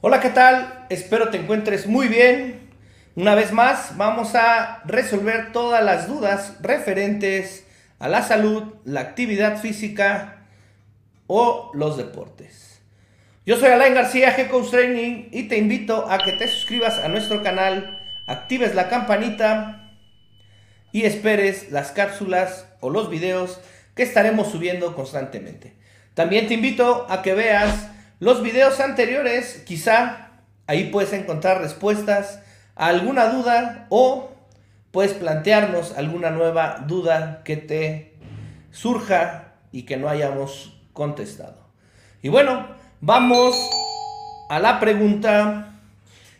Hola, ¿qué tal? Espero te encuentres muy bien. Una vez más, vamos a resolver todas las dudas referentes a la salud, la actividad física o los deportes. Yo soy Alain García, G-Coach Training, y te invito a que te suscribas a nuestro canal, actives la campanita y esperes las cápsulas o los videos que estaremos subiendo constantemente. También te invito a que veas los videos anteriores, quizá ahí puedes encontrar respuestas a alguna duda o puedes plantearnos alguna nueva duda que te surja y que no hayamos contestado. Y bueno, vamos a la pregunta.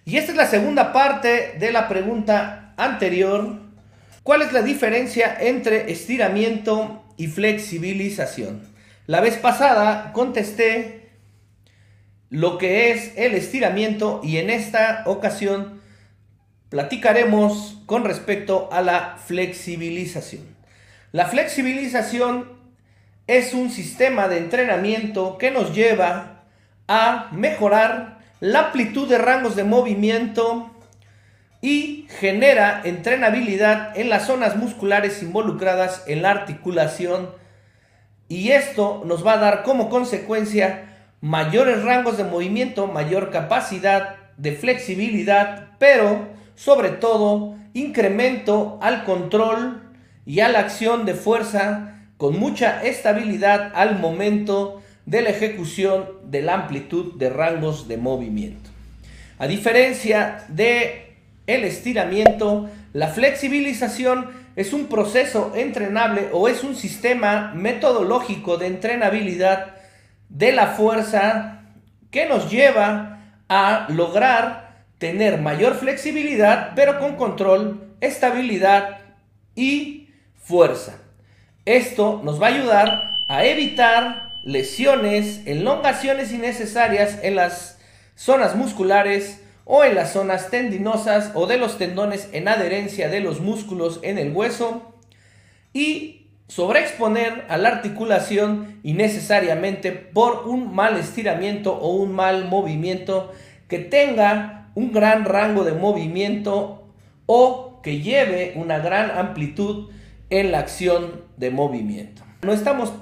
Y esta es la segunda parte de la pregunta anterior. ¿Cuál es la diferencia entre estiramiento y flexibilización? La vez pasada contesté lo que es el estiramiento y en esta ocasión platicaremos con respecto a la flexibilización. La flexibilización es un sistema de entrenamiento que nos lleva a mejorar la amplitud de rangos de movimiento y genera entrenabilidad en las zonas musculares involucradas en la articulación y esto nos va a dar como consecuencia mayores rangos de movimiento, mayor capacidad de flexibilidad, pero sobre todo incremento al control y a la acción de fuerza con mucha estabilidad al momento de la ejecución de la amplitud de rangos de movimiento. A diferencia de el estiramiento, la flexibilización es un proceso entrenable o es un sistema metodológico de entrenabilidad de la fuerza que nos lleva a lograr tener mayor flexibilidad, pero con control, estabilidad y fuerza. Esto nos va a ayudar a evitar lesiones, elongaciones innecesarias en las zonas musculares o en las zonas tendinosas o de los tendones en adherencia de los músculos en el hueso y sobreexponer a la articulación innecesariamente por un mal estiramiento o un mal movimiento que tenga un gran rango de movimiento o que lleve una gran amplitud en la acción de movimiento. No estamos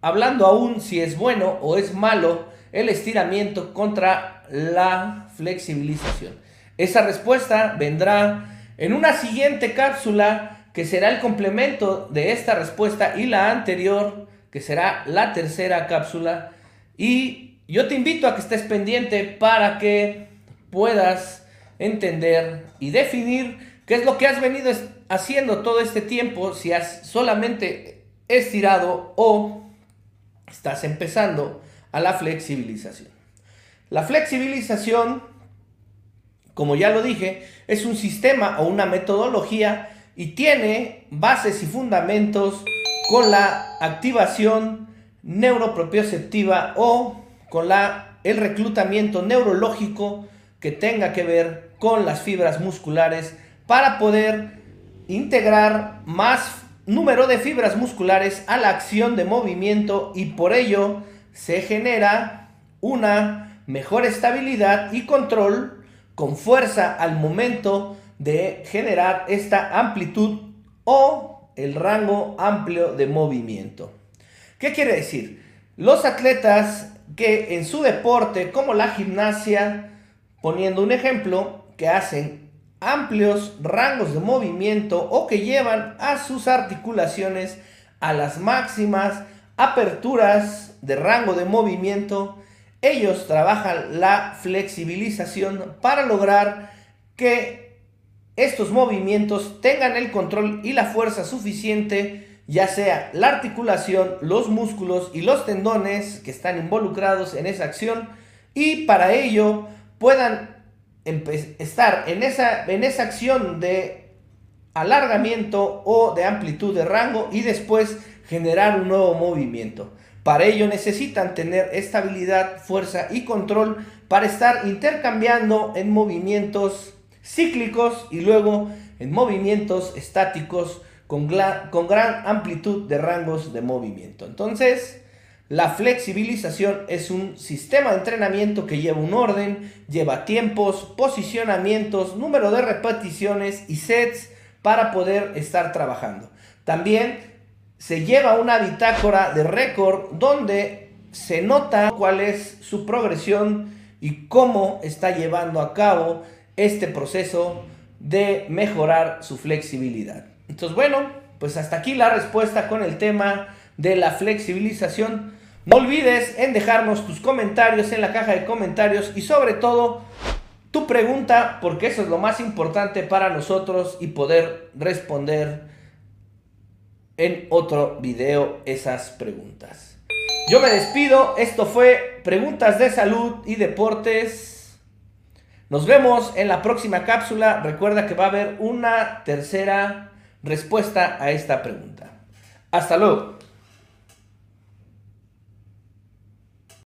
hablando aún si es bueno o es malo el estiramiento contra la flexibilización. Esa respuesta vendrá en una siguiente cápsula que será el complemento de esta respuesta y la anterior, que será la tercera cápsula. Y yo te invito a que estés pendiente para que puedas entender y definir qué es lo que has venido haciendo todo este tiempo, si has solamente estirado o estás empezando a la flexibilización. La flexibilización, como ya lo dije, es un sistema o una metodología y tiene bases y fundamentos con la activación neuropropioceptiva o con la, el reclutamiento neurológico que tenga que ver con las fibras musculares para poder integrar más número de fibras musculares a la acción de movimiento y por ello se genera una mejor estabilidad y control con fuerza al momento de generar esta amplitud o el rango amplio de movimiento. ¿Qué quiere decir? Los atletas que en su deporte, como la gimnasia, poniendo un ejemplo, que hacen amplios rangos de movimiento o que llevan a sus articulaciones a las máximas aperturas de rango de movimiento, ellos trabajan la flexibilización para lograr que estos movimientos tengan el control y la fuerza suficiente, ya sea la articulación, los músculos y los tendones que están involucrados en esa acción, y para ello puedan estar en esa, en esa acción de alargamiento o de amplitud de rango y después generar un nuevo movimiento. Para ello necesitan tener estabilidad, fuerza y control para estar intercambiando en movimientos cíclicos y luego en movimientos estáticos con, con gran amplitud de rangos de movimiento. Entonces, La flexibilización es un sistema de entrenamiento que lleva un orden, lleva tiempos, posicionamientos, número de repeticiones y sets para poder estar trabajando. También se lleva una bitácora de récord donde se nota cuál es su progresión y cómo está llevando a cabo este proceso de mejorar su flexibilidad. Entonces, bueno, pues hasta aquí la respuesta con el tema de la flexibilización. No olvides en dejarnos tus comentarios en la caja de comentarios y sobre todo tu pregunta, porque eso es lo más importante para nosotros y poder responder en otro video esas preguntas. Yo me despido, esto fue Preguntas de Salud y Deportes. Nos vemos en la próxima cápsula. Recuerda que va a haber una tercera respuesta a esta pregunta. Hasta luego.